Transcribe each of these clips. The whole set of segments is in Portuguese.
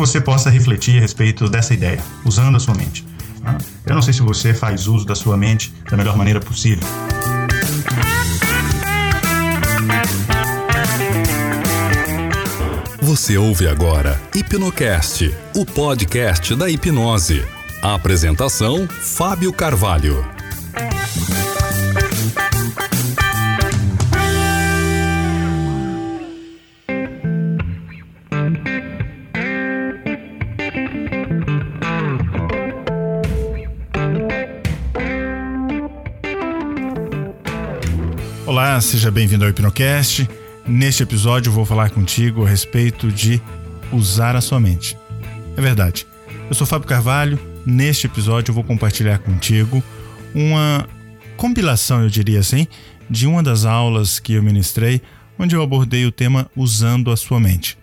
você possa refletir a respeito dessa ideia, usando a sua mente. Tá? Eu não sei se você faz uso da sua mente da melhor maneira possível. Você ouve agora Hipnocast, o podcast da hipnose. A apresentação: Fábio Carvalho. Olá, seja bem-vindo ao Hipnocast. Neste episódio vou falar contigo a respeito de usar a sua mente. É verdade. Eu sou Fábio Carvalho. Neste episódio eu vou compartilhar contigo uma compilação, eu diria assim, de uma das aulas que eu ministrei, onde eu abordei o tema usando a sua mente.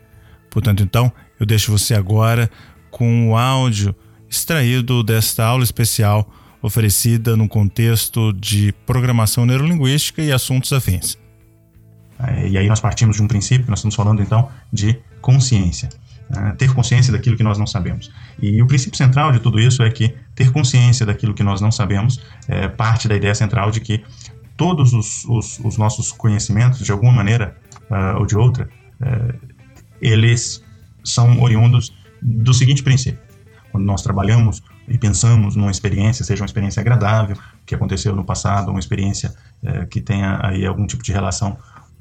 Portanto, então, eu deixo você agora com o áudio extraído desta aula especial oferecida no contexto de programação neurolinguística e assuntos afins. É, e aí nós partimos de um princípio, nós estamos falando então de consciência. Né? ter consciência daquilo que nós não sabemos. E o princípio central de tudo isso é que ter consciência daquilo que nós não sabemos é parte da ideia central de que todos os, os, os nossos conhecimentos, de alguma maneira uh, ou de outra, uh, eles são oriundos do seguinte princípio. Quando nós trabalhamos e pensamos numa experiência, seja uma experiência agradável, que aconteceu no passado, uma experiência uh, que tenha aí algum tipo de relação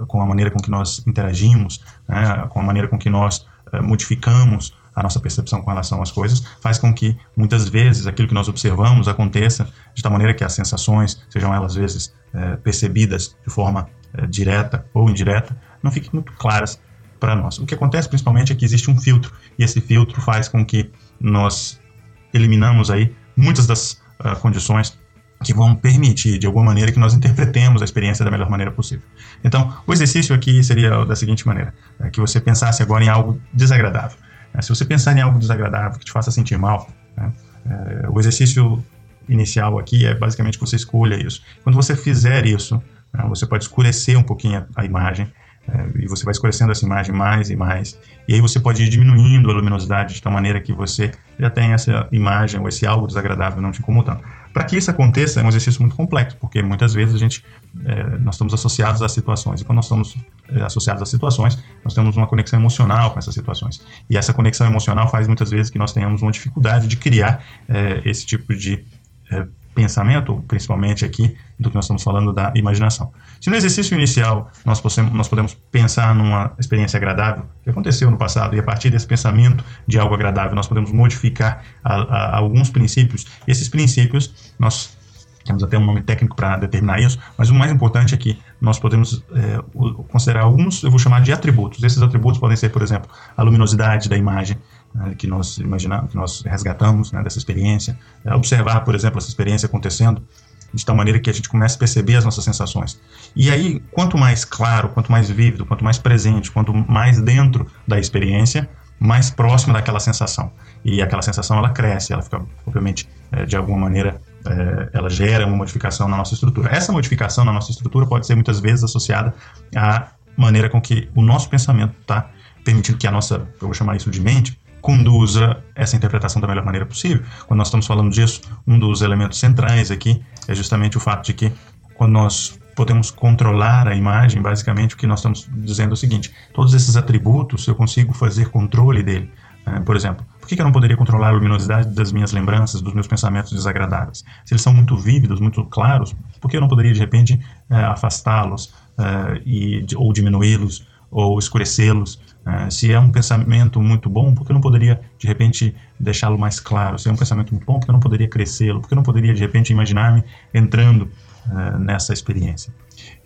com a maneira com que nós interagimos, né, com a maneira com que nós uh, modificamos a nossa percepção com relação às coisas, faz com que muitas vezes aquilo que nós observamos aconteça de tal maneira que as sensações, sejam elas às vezes uh, percebidas de forma uh, direta ou indireta, não fiquem muito claras para nós. O que acontece principalmente é que existe um filtro e esse filtro faz com que nós eliminamos aí muitas das condições que vão permitir, de alguma maneira, que nós interpretemos a experiência da melhor maneira possível. Então, o exercício aqui seria da seguinte maneira: é que você pensasse agora em algo desagradável. É, se você pensar em algo desagradável que te faça sentir mal, né, é, o exercício inicial aqui é basicamente que você escolha isso. Quando você fizer isso, né, você pode escurecer um pouquinho a, a imagem é, e você vai escurecendo essa imagem mais e mais. E aí você pode ir diminuindo a luminosidade de tal maneira que você já tem essa imagem ou esse algo desagradável não te incomodando. Para que isso aconteça é um exercício muito complexo, porque muitas vezes a gente, é, nós estamos associados a situações. E quando nós estamos é, associados a situações, nós temos uma conexão emocional com essas situações. E essa conexão emocional faz muitas vezes que nós tenhamos uma dificuldade de criar é, esse tipo de é, pensamento, principalmente aqui do que nós estamos falando da imaginação. Se no exercício inicial nós, possamos, nós podemos pensar numa experiência agradável que aconteceu no passado e a partir desse pensamento de algo agradável nós podemos modificar a, a, alguns princípios, esses princípios nós temos até um nome técnico para determinar isso, mas o mais importante é que nós podemos é, considerar alguns, eu vou chamar de atributos. Esses atributos podem ser, por exemplo, a luminosidade da imagem, né, que nós imaginamos, que nós resgatamos né, dessa experiência, é, observar, por exemplo, essa experiência acontecendo de tal maneira que a gente comece a perceber as nossas sensações. E aí, quanto mais claro, quanto mais vívido, quanto mais presente, quanto mais dentro da experiência, mais próxima daquela sensação. E aquela sensação ela cresce, ela fica, obviamente, é, de alguma maneira, é, ela gera uma modificação na nossa estrutura. Essa modificação na nossa estrutura pode ser muitas vezes associada à maneira com que o nosso pensamento está permitindo que a nossa, eu vou chamar isso de mente, conduza essa interpretação da melhor maneira possível. Quando nós estamos falando disso, um dos elementos centrais aqui é justamente o fato de que quando nós podemos controlar a imagem, basicamente o que nós estamos dizendo é o seguinte: todos esses atributos eu consigo fazer controle dele. É, por exemplo, por que eu não poderia controlar a luminosidade das minhas lembranças, dos meus pensamentos desagradáveis? Se eles são muito vívidos, muito claros, por que eu não poderia de repente é, afastá-los é, e ou diminuí-los ou escurecê-los? Uh, se é um pensamento muito bom, por que eu não poderia, de repente, deixá-lo mais claro? Se é um pensamento muito bom, por que eu não poderia crescê-lo? Por que eu não poderia, de repente, imaginar-me entrando uh, nessa experiência?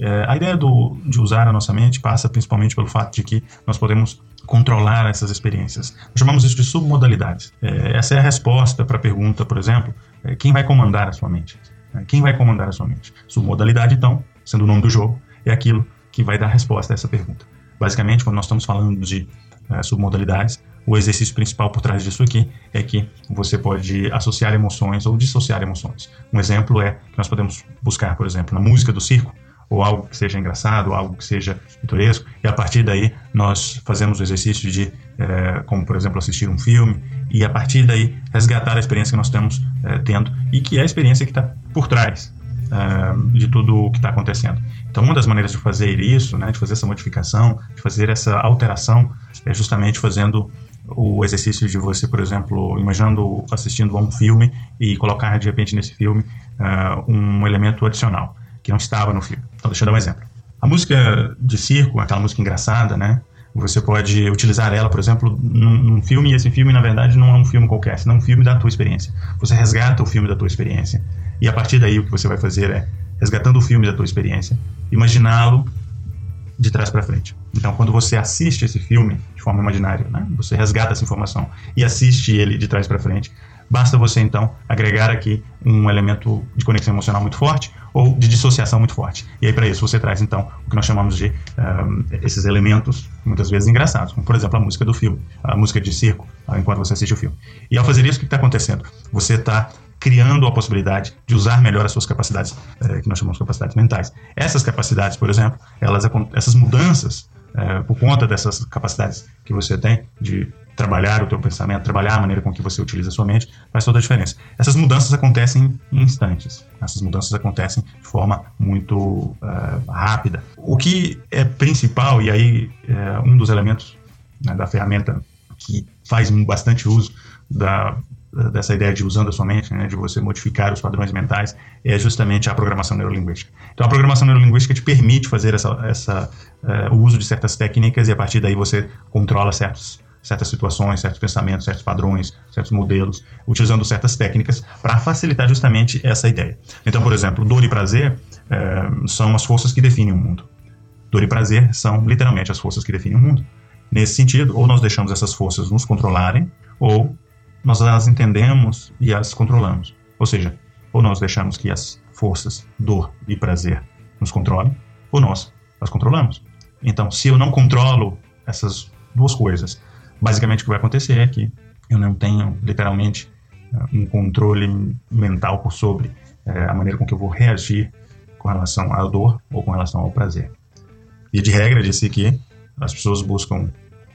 Uh, a ideia do, de usar a nossa mente passa principalmente pelo fato de que nós podemos controlar essas experiências. Nós chamamos isso de submodalidades. essa é a resposta para a pergunta, por exemplo, quem vai comandar a sua mente? quem vai comandar a sua mente? Submodalidade, então, sendo o nome do jogo, é aquilo que vai dar resposta a essa pergunta. Basicamente, quando nós estamos falando de uh, submodalidades, o exercício principal por trás disso aqui é que você pode associar emoções ou dissociar emoções. Um exemplo é que nós podemos buscar, por exemplo, na música do circo, ou algo que seja engraçado, ou algo que seja pitoresco, e a partir daí nós fazemos o exercício de é, como por exemplo assistir um filme, e a partir daí resgatar a experiência que nós estamos é, tendo e que é a experiência que está por trás é, de tudo o que está acontecendo. Então, uma das maneiras de fazer isso, né, de fazer essa modificação, de fazer essa alteração, é justamente fazendo o exercício de você, por exemplo, imaginando assistindo a um filme e colocar de repente nesse filme uh, um elemento adicional que não estava no filme. Então, deixa eu dar um exemplo. A música de circo, aquela música engraçada, né? Você pode utilizar ela, por exemplo, num, num, filme, e esse filme, na verdade, não é um filme qualquer, senão um filme da tua experiência. Você resgata o filme da tua experiência. E a partir daí, o que você vai fazer é, resgatando o filme da tua experiência, imaginá-lo de trás para frente. Então, quando você assiste esse filme de forma imaginária, né, você resgata essa informação e assiste ele de trás para frente, basta você então agregar aqui um elemento de conexão emocional muito forte ou de dissociação muito forte. E aí, para isso, você traz então o que nós chamamos de um, esses elementos, muitas vezes engraçados, como por exemplo a música do filme, a música de circo, enquanto você assiste o filme. E ao fazer isso, o que está acontecendo? Você está criando a possibilidade de usar melhor as suas capacidades, é, que nós chamamos de capacidades mentais. Essas capacidades, por exemplo, elas, essas mudanças, é, por conta dessas capacidades que você tem de trabalhar o teu pensamento, trabalhar a maneira com que você utiliza a sua mente, faz toda a diferença. Essas mudanças acontecem em instantes. Essas mudanças acontecem de forma muito uh, rápida. O que é principal, e aí é um dos elementos né, da ferramenta que faz bastante uso da dessa ideia de usando a sua mente, né, de você modificar os padrões mentais, é justamente a programação neurolinguística. Então, a programação neurolinguística te permite fazer essa, essa, uh, o uso de certas técnicas e a partir daí você controla certos, certas situações, certos pensamentos, certos padrões, certos modelos, utilizando certas técnicas para facilitar justamente essa ideia. Então, por exemplo, dor e prazer uh, são as forças que definem o mundo. Dor e prazer são literalmente as forças que definem o mundo. Nesse sentido, ou nós deixamos essas forças nos controlarem, ou nós as entendemos e as controlamos. Ou seja, ou nós deixamos que as forças dor e prazer nos controlem, ou nós as controlamos. Então, se eu não controlo essas duas coisas, basicamente o que vai acontecer é que eu não tenho literalmente eh, um controle mental por sobre é, a maneira com que eu vou reagir com relação à dor ou com relação ao prazer. E de regra disse que as pessoas buscam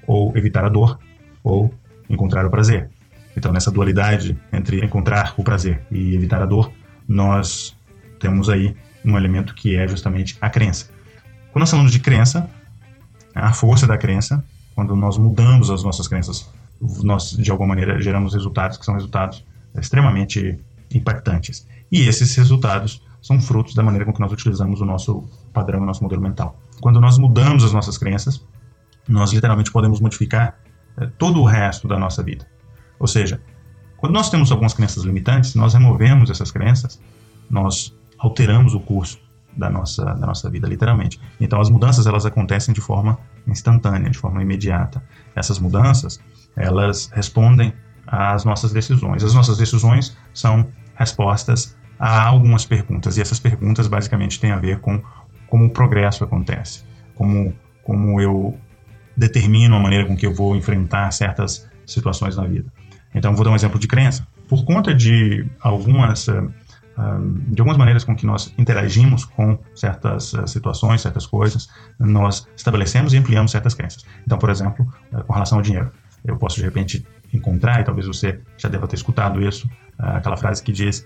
ou evitar a dor ou encontrar o prazer. Então, nessa dualidade entre encontrar o prazer e evitar a dor, nós temos aí um elemento que é justamente a crença. Quando nós falamos de crença, a força da crença, quando nós mudamos as nossas crenças, nós de alguma maneira geramos resultados que são resultados extremamente impactantes. E esses resultados são frutos da maneira com que nós utilizamos o nosso padrão, o nosso modelo mental. Quando nós mudamos as nossas crenças, nós literalmente podemos modificar é, todo o resto da nossa vida. Ou seja, quando nós temos algumas crenças limitantes, nós removemos essas crenças, nós alteramos o curso da nossa, da nossa vida, literalmente. Então, as mudanças, elas acontecem de forma instantânea, de forma imediata. Essas mudanças, elas respondem às nossas decisões. As nossas decisões são respostas a algumas perguntas, e essas perguntas, basicamente, têm a ver com como o progresso acontece, como, como eu determino a maneira com que eu vou enfrentar certas situações na vida. Então, vou dar um exemplo de crença. Por conta de algumas, uh, de algumas maneiras com que nós interagimos com certas uh, situações, certas coisas, nós estabelecemos e ampliamos certas crenças. Então, por exemplo, uh, com relação ao dinheiro. Eu posso, de repente, encontrar, e talvez você já deva ter escutado isso, aquela frase que diz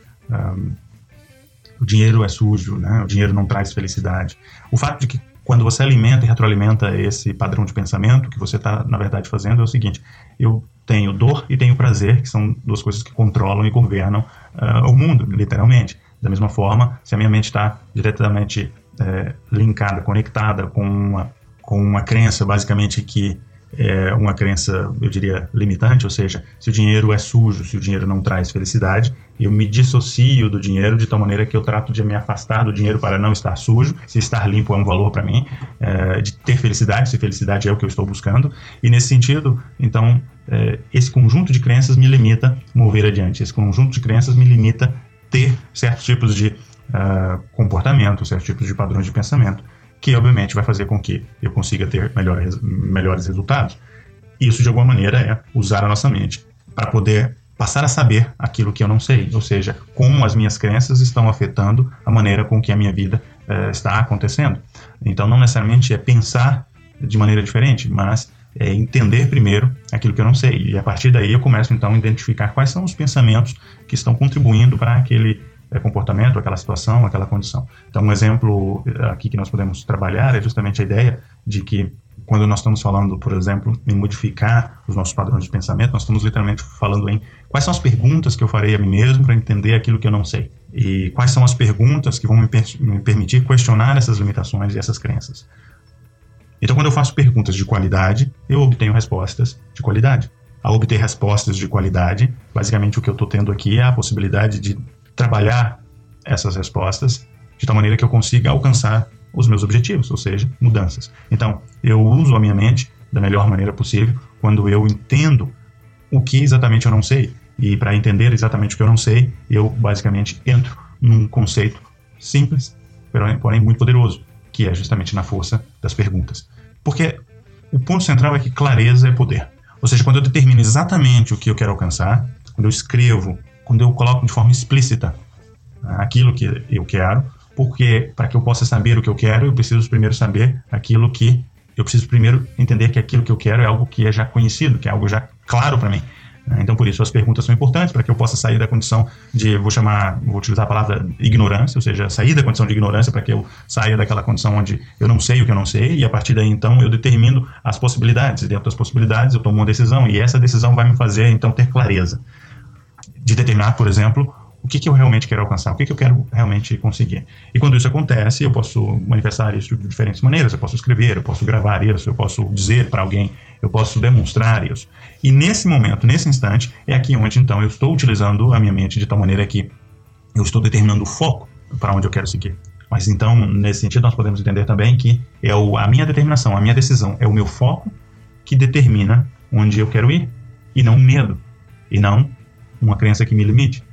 o dinheiro é sujo, né? o dinheiro não traz felicidade. O fato de que quando você alimenta e retroalimenta esse padrão de pensamento, que você está, na verdade, fazendo é o seguinte: eu tenho dor e tenho prazer, que são duas coisas que controlam e governam uh, o mundo, literalmente. Da mesma forma, se a minha mente está diretamente é, linkada, conectada com uma, com uma crença, basicamente, que é uma crença, eu diria, limitante, ou seja, se o dinheiro é sujo, se o dinheiro não traz felicidade, eu me dissocio do dinheiro de tal maneira que eu trato de me afastar do dinheiro para não estar sujo, se estar limpo é um valor para mim, é, de ter felicidade, se felicidade é o que eu estou buscando, e nesse sentido, então, é, esse conjunto de crenças me limita mover adiante, esse conjunto de crenças me limita ter certos tipos de uh, comportamento, certos tipos de padrões de pensamento, que obviamente vai fazer com que eu consiga ter melhores, melhores resultados. Isso, de alguma maneira, é usar a nossa mente para poder passar a saber aquilo que eu não sei, ou seja, como as minhas crenças estão afetando a maneira com que a minha vida uh, está acontecendo. Então, não necessariamente é pensar de maneira diferente, mas é entender primeiro aquilo que eu não sei. E a partir daí eu começo então a identificar quais são os pensamentos que estão contribuindo para aquele é, comportamento, aquela situação, aquela condição. Então, um exemplo é, aqui que nós podemos trabalhar é justamente a ideia de que quando nós estamos falando, por exemplo, em modificar os nossos padrões de pensamento, nós estamos literalmente falando em quais são as perguntas que eu farei a mim mesmo para entender aquilo que eu não sei. E quais são as perguntas que vão me, per me permitir questionar essas limitações e essas crenças. Então, quando eu faço perguntas de qualidade, eu obtenho respostas de qualidade. Ao obter respostas de qualidade, basicamente o que eu estou tendo aqui é a possibilidade de trabalhar essas respostas de tal maneira que eu consiga alcançar os meus objetivos, ou seja, mudanças. Então, eu uso a minha mente da melhor maneira possível quando eu entendo o que exatamente eu não sei. E para entender exatamente o que eu não sei, eu basicamente entro num conceito simples, porém muito poderoso, que é justamente na força das perguntas. Porque o ponto central é que clareza é poder. Ou seja, quando eu determino exatamente o que eu quero alcançar, quando eu escrevo, quando eu coloco de forma explícita aquilo que eu quero, porque para que eu possa saber o que eu quero, eu preciso primeiro saber aquilo que eu preciso primeiro entender que aquilo que eu quero é algo que é já conhecido, que é algo já claro para mim. Né? Então, por isso, as perguntas são importantes para que eu possa sair da condição de, vou chamar, vou utilizar a palavra ignorância, ou seja, sair da condição de ignorância para que eu saia daquela condição onde eu não sei o que eu não sei, e a partir daí, então, eu determino as possibilidades, e dentro das possibilidades eu tomo uma decisão, e essa decisão vai me fazer, então, ter clareza de determinar, por exemplo, o que, que eu realmente quero alcançar, o que, que eu quero realmente conseguir. E quando isso acontece, eu posso manifestar isso de diferentes maneiras. Eu posso escrever, eu posso gravar isso, eu posso dizer para alguém, eu posso demonstrar isso. E nesse momento, nesse instante, é aqui onde então eu estou utilizando a minha mente de tal maneira que eu estou determinando o foco para onde eu quero seguir. Mas então, nesse sentido, nós podemos entender também que é o, a minha determinação, a minha decisão, é o meu foco que determina onde eu quero ir, e não o medo, e não uma crença que me limite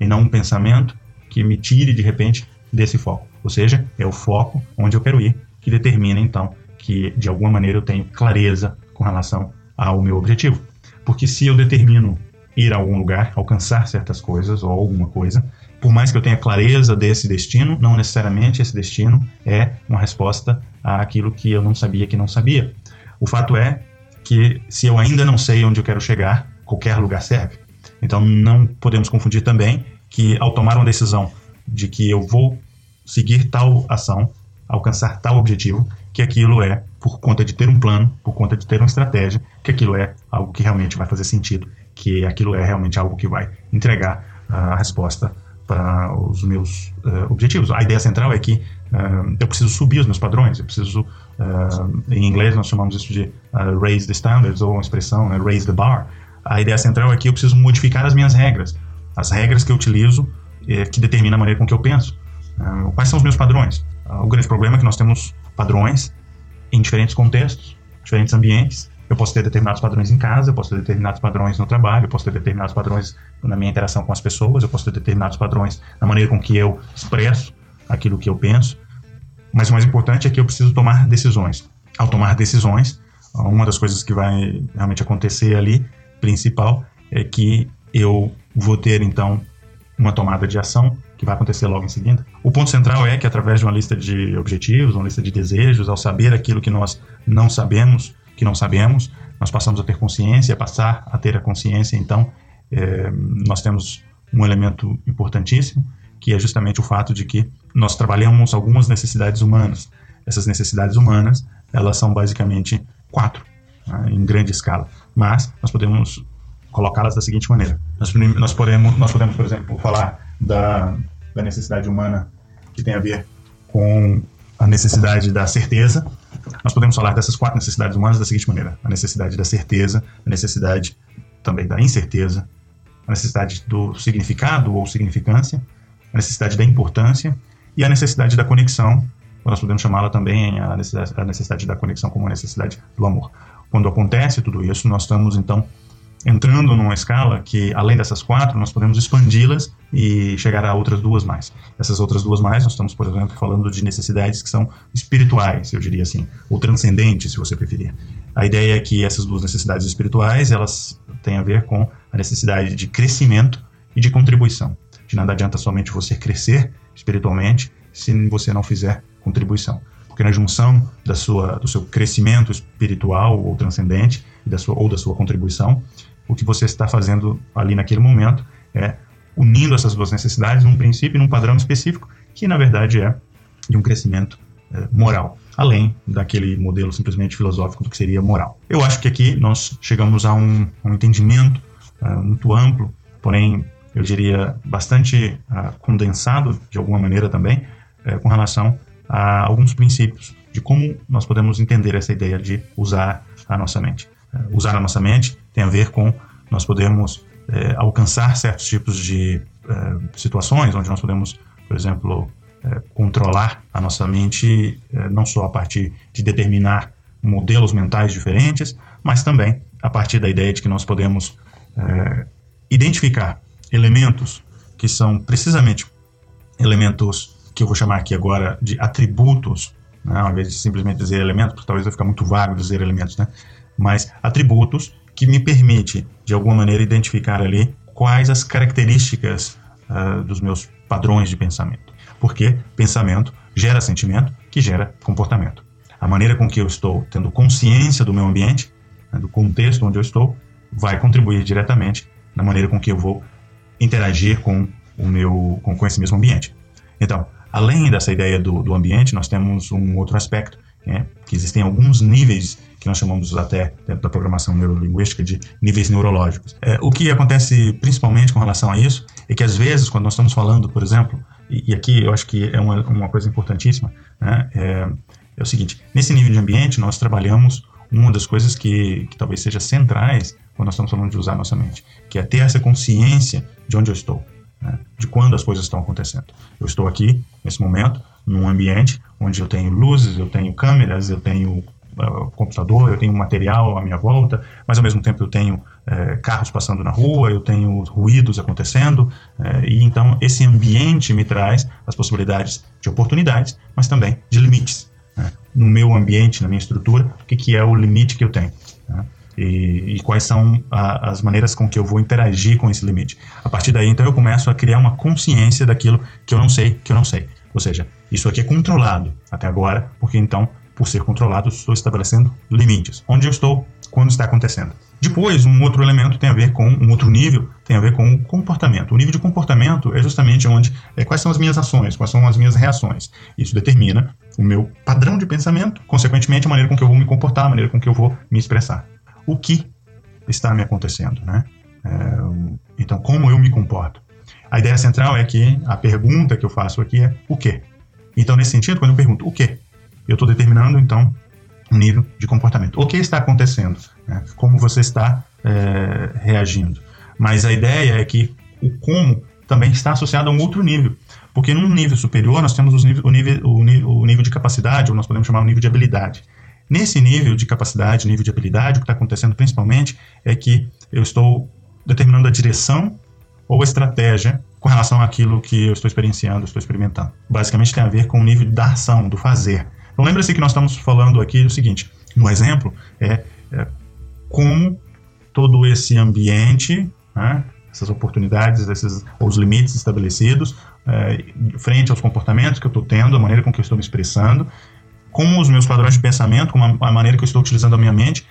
e não um pensamento que me tire de repente desse foco. Ou seja, é o foco onde eu quero ir que determina então que de alguma maneira eu tenho clareza com relação ao meu objetivo. Porque se eu determino ir a algum lugar, alcançar certas coisas ou alguma coisa, por mais que eu tenha clareza desse destino, não necessariamente esse destino é uma resposta àquilo que eu não sabia que não sabia. O fato é que se eu ainda não sei onde eu quero chegar, qualquer lugar serve. Então não podemos confundir também que ao tomar uma decisão de que eu vou seguir tal ação, alcançar tal objetivo, que aquilo é por conta de ter um plano, por conta de ter uma estratégia, que aquilo é algo que realmente vai fazer sentido, que aquilo é realmente algo que vai entregar a resposta para os meus uh, objetivos. A ideia central é que uh, eu preciso subir os meus padrões, eu preciso, uh, em inglês nós chamamos isso de raise the standards, ou uma expressão, né, raise the bar. A ideia central é que eu preciso modificar as minhas regras, as regras que eu utilizo, é, que determinam a maneira com que eu penso. Uh, quais são os meus padrões? Uh, o grande problema é que nós temos padrões em diferentes contextos, diferentes ambientes. Eu posso ter determinados padrões em casa, eu posso ter determinados padrões no trabalho, eu posso ter determinados padrões na minha interação com as pessoas, eu posso ter determinados padrões na maneira com que eu expresso aquilo que eu penso. Mas o mais importante é que eu preciso tomar decisões. Ao tomar decisões, uma das coisas que vai realmente acontecer ali, principal, é que eu vou ter então uma tomada de ação que vai acontecer logo em seguida. O ponto central é que através de uma lista de objetivos, uma lista de desejos, ao saber aquilo que nós não sabemos, que não sabemos, nós passamos a ter consciência, passar a ter a consciência, então é, nós temos um elemento importantíssimo, que é justamente o fato de que nós trabalhamos algumas necessidades humanas. Essas necessidades humanas, elas são basicamente quatro, né, em grande escala, mas nós podemos colocá-las da seguinte maneira. Nós, nós, podemos, nós podemos, por exemplo, falar da, da necessidade humana que tem a ver com a necessidade da certeza. Nós podemos falar dessas quatro necessidades humanas da seguinte maneira: a necessidade da certeza, a necessidade também da incerteza, a necessidade do significado ou significância, a necessidade da importância e a necessidade da conexão. Nós podemos chamá-la também a necessidade, a necessidade da conexão como a necessidade do amor. Quando acontece tudo isso, nós estamos então entrando numa escala que, além dessas quatro, nós podemos expandi-las e chegar a outras duas mais. Essas outras duas mais, nós estamos, por exemplo, falando de necessidades que são espirituais, eu diria assim, ou transcendentes, se você preferir. A ideia é que essas duas necessidades espirituais, elas têm a ver com a necessidade de crescimento e de contribuição. De nada adianta somente você crescer espiritualmente se você não fizer contribuição. Porque na junção da sua, do seu crescimento espiritual ou transcendente e da sua, ou da sua contribuição, o que você está fazendo ali naquele momento é unindo essas duas necessidades num princípio num padrão específico, que na verdade é de um crescimento é, moral, além daquele modelo simplesmente filosófico do que seria moral. Eu acho que aqui nós chegamos a um, um entendimento é, muito amplo, porém eu diria bastante uh, condensado de alguma maneira também, uh, com relação a alguns princípios de como nós podemos entender essa ideia de usar a nossa mente. Uh, usar a nossa mente tem a ver com nós podemos eh, alcançar certos tipos de situações onde nós podemos, por exemplo, controlar a nossa mente não só a partir de determinar modelos mentais diferentes, mas também a partir da ideia de que nós podemos identificar elementos que são precisamente elementos que eu vou chamar aqui agora de atributos, né, ao invés de simplesmente dizer elementos, porque talvez vai ficar muito vago dizer elementos, né? Mas atributos que me permite, de alguma maneira, identificar ali quais as características uh, dos meus padrões de pensamento. Porque pensamento gera sentimento, que gera comportamento. A maneira com que eu estou tendo consciência do meu ambiente, né, do contexto onde eu estou, vai contribuir diretamente na maneira com que eu vou interagir com o meu com, com esse mesmo ambiente. Então, além dessa ideia do, do ambiente, nós temos um outro aspecto, né, que existem alguns níveis que nós chamamos até dentro da programação neurolinguística de níveis neurológicos. É, o que acontece principalmente com relação a isso é que às vezes quando nós estamos falando, por exemplo, e, e aqui eu acho que é uma, uma coisa importantíssima, né, é, é o seguinte: nesse nível de ambiente nós trabalhamos uma das coisas que, que talvez seja centrais quando nós estamos falando de usar nossa mente, que é ter essa consciência de onde eu estou, né? de quando as coisas estão acontecendo. Eu estou aqui, nesse momento, num ambiente onde eu tenho luzes, eu tenho câmeras, eu tenho uh, computador, eu tenho material à minha volta, mas ao mesmo tempo eu tenho uh, carros passando na rua, eu tenho ruídos acontecendo, uh, e então esse ambiente me traz as possibilidades de oportunidades, mas também de limites. Né? No meu ambiente, na minha estrutura, o que, que é o limite que eu tenho? E, e, quais são a, as maneiras com que eu vou interagir com esse limite. A partir daí, então, eu começo a criar uma consciência daquilo que eu não sei, que eu não sei. Ou seja, isso aqui é controlado até agora, porque então, por ser controlado, estou estabelecendo limites. Onde eu estou, quando está acontecendo. Depois, um outro elemento tem a ver com um outro nível, tem a ver com o comportamento. O nível de comportamento é justamente onde é, quais são as minhas ações, quais são as minhas reações. Isso determina o meu padrão de pensamento, consequentemente a maneira com que eu vou me comportar, a maneira com que eu vou me expressar o que está me acontecendo, né? É, então, como eu me comporto? A ideia central é que a pergunta que eu faço aqui é o quê? Então, nesse sentido, quando eu pergunto o quê, eu estou determinando, então, um nível de comportamento. O que está acontecendo? Né? Como você está é, reagindo? Mas a ideia é que o como também está associado a um outro nível. Porque num nível superior, nós temos o, nível, o, nível, o nível de capacidade, ou nós podemos chamar o nível de habilidade. Nesse nível de capacidade, nível de habilidade, o que está acontecendo principalmente é que eu estou determinando a direção ou a estratégia com relação àquilo que eu estou experienciando, estou experimentando. Basicamente tem a ver com o nível da ação, do fazer. Então lembra-se que nós estamos falando aqui do seguinte, no exemplo, é, é como todo esse ambiente, né, essas oportunidades, esses, os limites estabelecidos, é, frente aos comportamentos que eu estou tendo, a maneira com que eu estou me expressando, com os meus padrões de pensamento, com a, a maneira que eu estou utilizando a minha mente,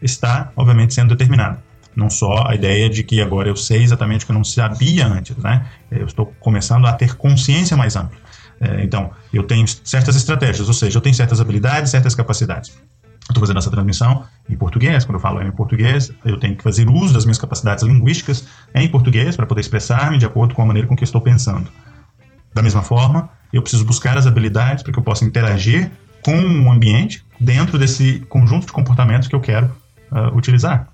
está, obviamente, sendo determinada. Não só a ideia de que agora eu sei exatamente o que eu não sabia antes, né? Eu estou começando a ter consciência mais ampla. É, então, eu tenho certas estratégias, ou seja, eu tenho certas habilidades, certas capacidades. Estou fazendo essa transmissão em português, quando eu falo em português, eu tenho que fazer uso das minhas capacidades linguísticas em português para poder expressar-me de acordo com a maneira com que estou pensando. Da mesma forma, eu preciso buscar as habilidades para que eu possa interagir com o ambiente dentro desse conjunto de comportamentos que eu quero uh, utilizar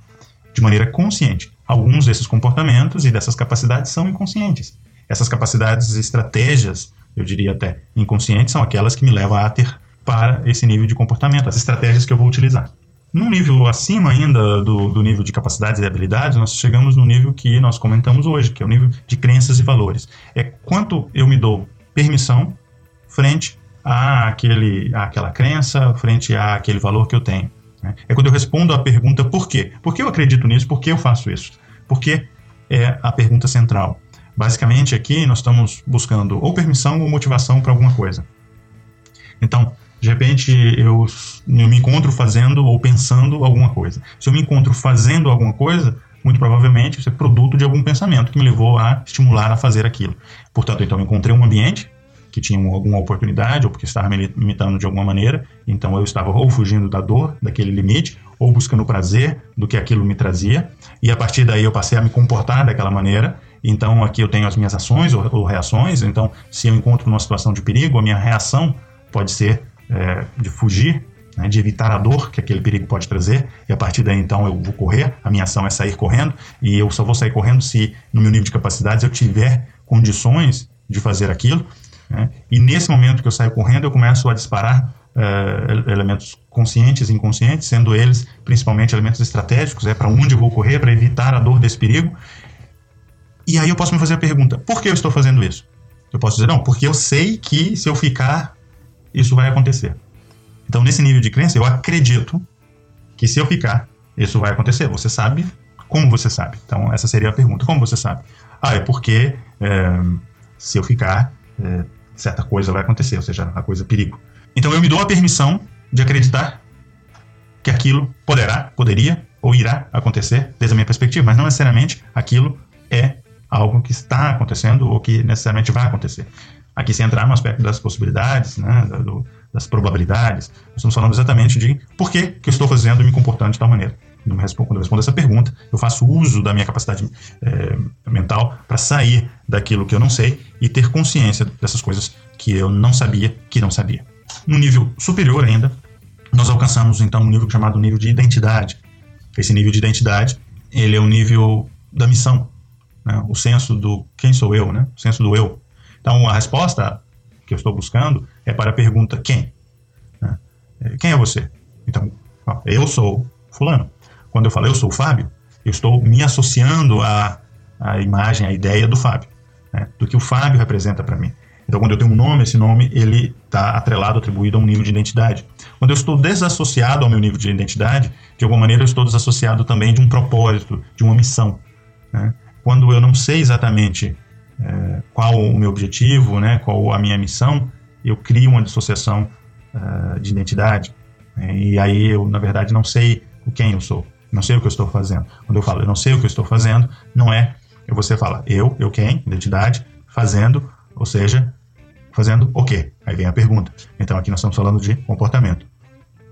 de maneira consciente. Alguns desses comportamentos e dessas capacidades são inconscientes. Essas capacidades e estratégias, eu diria até inconscientes, são aquelas que me levam a ter para esse nível de comportamento, as estratégias que eu vou utilizar. Num nível acima ainda do, do, nível de capacidades e habilidades, nós chegamos no nível que nós comentamos hoje, que é o nível de crenças e valores. É quanto eu me dou permissão frente a aquele, àquela crença, frente àquele valor que eu tenho. Né? É quando eu respondo à pergunta por quê? Por que eu acredito nisso? Por que eu faço isso? Porque é a pergunta central. Basicamente, aqui nós estamos buscando ou permissão ou motivação para alguma coisa. Então, de repente eu, eu me encontro fazendo ou pensando alguma coisa. Se eu me encontro fazendo alguma coisa, muito provavelmente isso é produto de algum pensamento que me levou a estimular a fazer aquilo. Portanto, então eu encontrei um ambiente que tinha alguma oportunidade ou porque estava me limitando de alguma maneira, então eu estava ou fugindo da dor, daquele limite, ou buscando o prazer do que aquilo me trazia, e a partir daí eu passei a me comportar daquela maneira. Então aqui eu tenho as minhas ações ou, ou reações. Então, se eu encontro numa situação de perigo, a minha reação pode ser é, de fugir, né, de evitar a dor que aquele perigo pode trazer, e a partir daí então eu vou correr, a minha ação é sair correndo, e eu só vou sair correndo se no meu nível de capacidades eu tiver condições de fazer aquilo, né, e nesse momento que eu saio correndo eu começo a disparar uh, elementos conscientes e inconscientes, sendo eles principalmente elementos estratégicos, é para onde eu vou correr, para evitar a dor desse perigo, e aí eu posso me fazer a pergunta, por que eu estou fazendo isso? Eu posso dizer, não, porque eu sei que se eu ficar isso vai acontecer. Então, nesse nível de crença, eu acredito que se eu ficar, isso vai acontecer. Você sabe? Como você sabe? Então, essa seria a pergunta. Como você sabe? Ah, é porque é, se eu ficar, é, certa coisa vai acontecer, ou seja, a coisa perigo. Então, eu me dou a permissão de acreditar que aquilo poderá, poderia ou irá acontecer desde a minha perspectiva, mas não necessariamente aquilo é algo que está acontecendo ou que necessariamente vai acontecer. Aqui, se entrar no aspecto das possibilidades, né, do, das probabilidades, nós estamos falando exatamente de por que, que eu estou fazendo e me comportando de tal maneira. Quando eu respondo essa pergunta, eu faço uso da minha capacidade é, mental para sair daquilo que eu não sei e ter consciência dessas coisas que eu não sabia que não sabia. No nível superior ainda, nós alcançamos então um nível chamado nível de identidade. Esse nível de identidade, ele é o nível da missão, né? o senso do quem sou eu, né? o senso do eu. Então, a resposta que eu estou buscando é para a pergunta quem? Né? É, quem é você? Então, eu sou fulano. Quando eu falo eu sou o Fábio, eu estou me associando à, à imagem, à ideia do Fábio, né? do que o Fábio representa para mim. Então, quando eu tenho um nome, esse nome ele está atrelado, atribuído a um nível de identidade. Quando eu estou desassociado ao meu nível de identidade, de alguma maneira eu estou desassociado também de um propósito, de uma missão. Né? Quando eu não sei exatamente é, qual o meu objetivo, né, qual a minha missão, eu crio uma dissociação uh, de identidade. Né, e aí eu, na verdade, não sei quem eu sou, não sei o que eu estou fazendo. Quando eu falo eu não sei o que eu estou fazendo, não é você fala eu, eu quem, identidade, fazendo, ou seja, fazendo o quê? Aí vem a pergunta. Então aqui nós estamos falando de comportamento.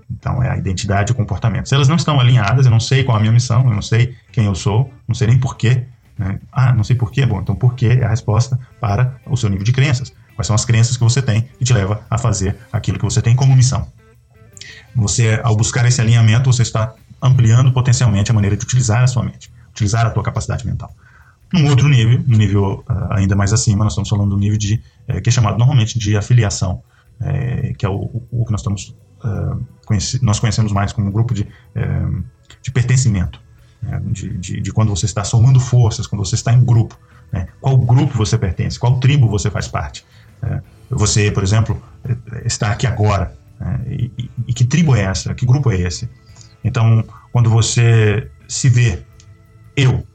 Então é a identidade e o comportamento. Se elas não estão alinhadas, eu não sei qual a minha missão, eu não sei quem eu sou, não sei nem porquê né? Ah, não sei porquê. Bom, então porquê é a resposta para o seu nível de crenças. Quais são as crenças que você tem que te leva a fazer aquilo que você tem como missão. Você, ao buscar esse alinhamento, você está ampliando potencialmente a maneira de utilizar a sua mente, utilizar a tua capacidade mental. Num outro nível, um nível uh, ainda mais acima, nós estamos falando do nível de eh, que é chamado normalmente de afiliação, eh, que é o, o, que nós estamos conheci, nós conhecemos mais como um grupo de, eh, de pertencimento né, de, de, de, quando você está somando forças, quando você está em grupo. Né, qual grupo você pertence, qual tribo você faz parte. Você, por exemplo, está aqui agora. Né, e, e, que tribo é essa? Que grupo é esse? Então, quando você se vê eu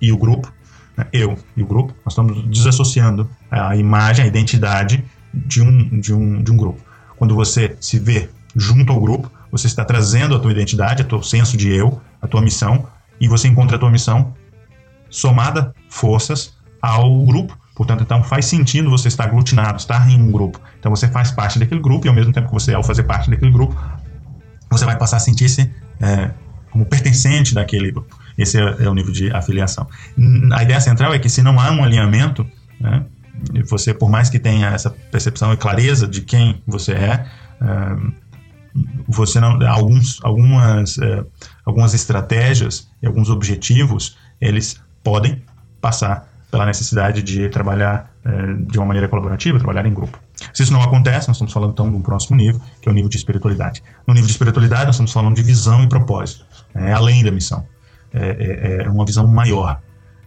e o grupo, né, eu e o grupo, nós estamos desassociando a imagem, a identidade de um, de um, de um grupo. Quando você se vê junto ao grupo, você está trazendo a tua identidade, o teu senso de eu, a tua missão, e você encontra a tua missão somada forças ao grupo. Portanto, então faz sentido você estar aglutinado, estar em um grupo. Então você faz parte daquele grupo e ao mesmo tempo que você, ao fazer parte daquele grupo, você vai passar a sentir-se é, como pertencente daquele grupo. Esse é, é, o nível de afiliação. A ideia central é que se não há um alinhamento, né, você, por mais que tenha essa percepção e clareza de quem você é, é você não alguns algumas é, algumas estratégias e alguns objetivos eles podem passar pela necessidade de trabalhar é, de uma maneira colaborativa, trabalhar em grupo. Se isso não acontece, nós estamos falando então de um próximo nível, que é o nível de espiritualidade. No nível de espiritualidade, nós estamos falando de visão e propósito, é, além da missão. É, é, é uma visão maior.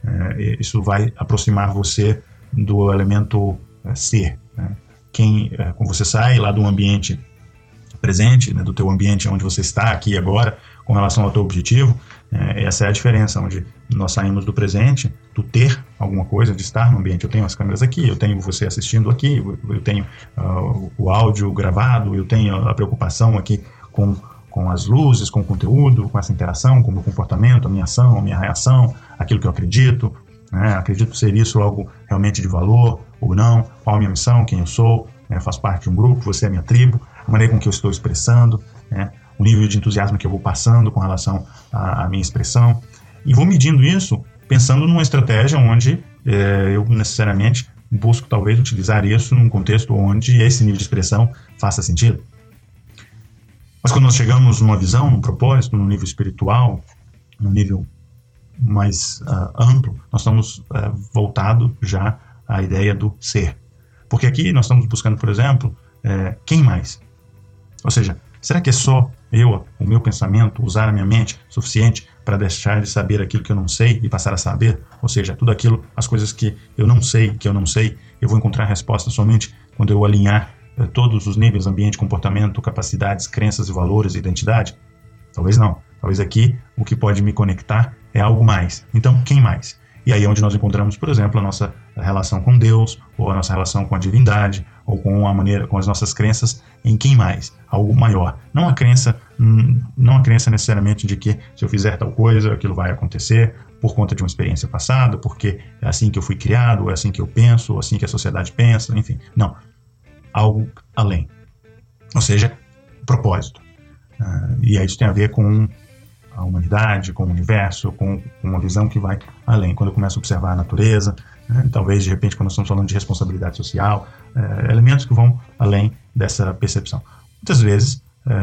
É, isso vai aproximar você do elemento é, ser. Né? Quem, quando você sai lá do ambiente presente, né, do teu ambiente onde você está aqui agora, com relação ao teu objetivo, é, essa é a diferença, onde nós saímos do presente do ter alguma coisa, de estar no ambiente. Eu tenho as câmeras aqui, eu tenho você assistindo aqui, eu tenho uh, o áudio gravado, eu tenho a preocupação aqui com, com as luzes, com o conteúdo, com essa interação, com o meu comportamento, a minha ação, a minha reação, aquilo que eu acredito. Né? Acredito ser isso algo realmente de valor ou não, qual a minha missão, quem eu sou, né? faço parte de um grupo, você é minha tribo, a maneira com que eu estou expressando, né? o nível de entusiasmo que eu vou passando com relação à, à minha expressão. E vou medindo isso pensando numa estratégia onde é, eu necessariamente busco talvez utilizar isso num contexto onde esse nível de expressão faça sentido. Mas quando nós chegamos numa visão, num propósito, num nível espiritual, num nível mais uh, amplo, nós estamos uh, voltado já à ideia do ser. Porque aqui nós estamos buscando, por exemplo, uh, quem mais? Ou seja, será que é só eu, o meu pensamento, usar a minha mente suficiente para deixar de saber aquilo que eu não sei e passar a saber, ou seja, tudo aquilo, as coisas que eu não sei, que eu não sei, eu vou encontrar resposta somente quando eu alinhar todos os níveis, ambiente, comportamento, capacidades, crenças e valores, identidade? Talvez não. Talvez aqui o que pode me conectar é algo mais. Então, quem mais? E aí é onde nós encontramos, por exemplo, a nossa relação com Deus, ou a nossa relação com a divindade, ou com a maneira, com as nossas crenças em quem mais, algo maior. Não a crença, hum, não a crença necessariamente de que se eu fizer tal coisa, aquilo vai acontecer por conta de uma experiência passada, porque é assim que eu fui criado, é assim que eu penso, é assim que a sociedade pensa, enfim. Não, algo além. Ou seja, propósito. Uh, e isso tem a ver com a humanidade, com o universo, com, uma visão que vai além. Quando eu começo a observar a natureza, né, talvez de repente quando estamos falando de responsabilidade social, é, elementos que vão além dessa percepção. Muitas vezes, é,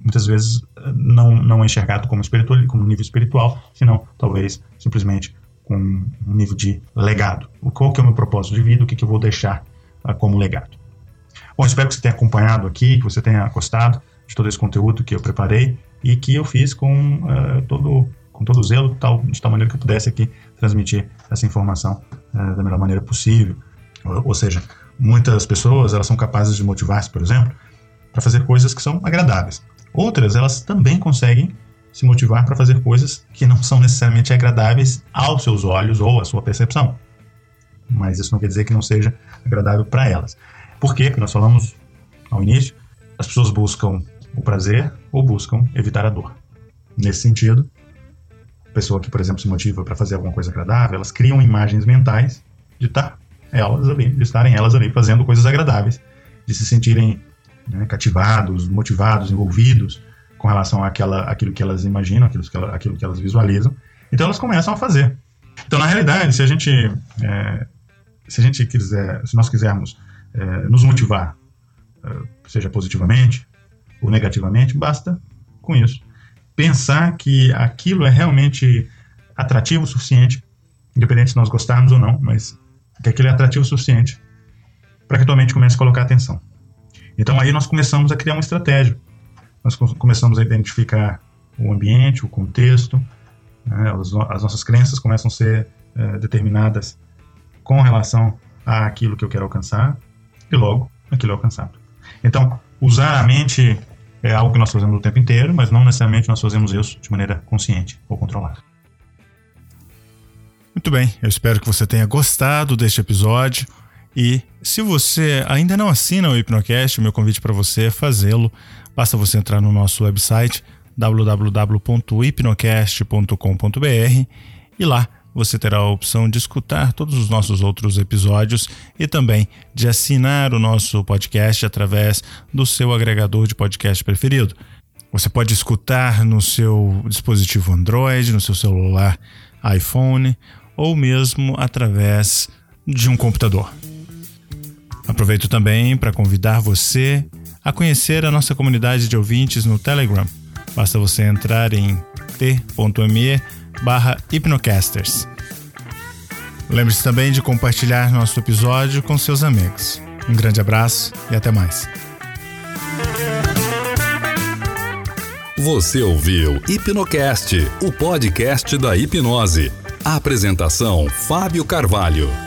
muitas vezes não, não é enxergado como, espiritual, como nível espiritual, senão talvez simplesmente com um nível de legado. Qual que é o meu propósito de vida, o que, que eu vou deixar como legado. Bom, espero que você tenha acompanhado aqui, que você tenha gostado de todo esse conteúdo que eu preparei e que eu fiz com uh, todo com todo zelo, tal, de tal maneira que eu pudesse aqui transmitir essa informação uh, da melhor maneira possível. Ou, ou, seja, muitas pessoas elas são capazes de motivar-se, por exemplo, para fazer coisas que são agradáveis. Outras elas também conseguem se motivar para fazer coisas que não são necessariamente agradáveis aos seus olhos ou à sua percepção. Mas isso não quer dizer que não seja agradável para elas. Por quê? Porque nós falamos ao início, as pessoas buscam o prazer ou buscam evitar a dor. Nesse sentido, a pessoa que, por exemplo, se motiva para fazer alguma coisa agradável, elas criam imagens mentais de estar tá elas ali, de estarem elas ali fazendo coisas agradáveis, de se sentirem né, cativados, motivados, envolvidos com relação àquela, àquilo que elas imaginam, aquilo que, aquilo que elas visualizam. Então elas começam a fazer. Então, na realidade, se a gente, é, se a gente quiser, se nós quisermos é, nos motivar, é, seja positivamente, ou negativamente, basta com isso pensar que aquilo é realmente atrativo o suficiente, independente se nós gostarmos ou não, mas que aquilo é atrativo o suficiente para que a tua mente comece a colocar atenção. Então aí nós começamos a criar uma estratégia. Nós começamos a identificar o ambiente, o contexto, né, as, as, nossas crenças começam a ser é, determinadas com relação àquilo que eu quero alcançar e logo aquilo é alcançado. Então, usar a mente é algo que nós fazemos o tempo inteiro, mas não necessariamente nós fazemos isso de maneira consciente ou controlada. Muito bem, eu espero que você tenha gostado deste episódio. E se você ainda não assina o Hipnocast, meu convite para você é fazê-lo. Basta você entrar no nosso website www.hipnocast.com.br e lá você terá a opção de escutar todos os nossos outros episódios e também de assinar o nosso podcast através do seu agregador de podcast preferido. Você pode escutar no seu dispositivo Android, no seu celular iPhone ou mesmo através de um computador. Aproveito também para convidar você a conhecer a nossa comunidade de ouvintes no Telegram. Basta você entrar em t.me hipnocasters. Lembre-se também de compartilhar nosso episódio com seus amigos. Um grande abraço e até mais. Você ouviu Hipnocast, o podcast da hipnose. A apresentação Fábio Carvalho.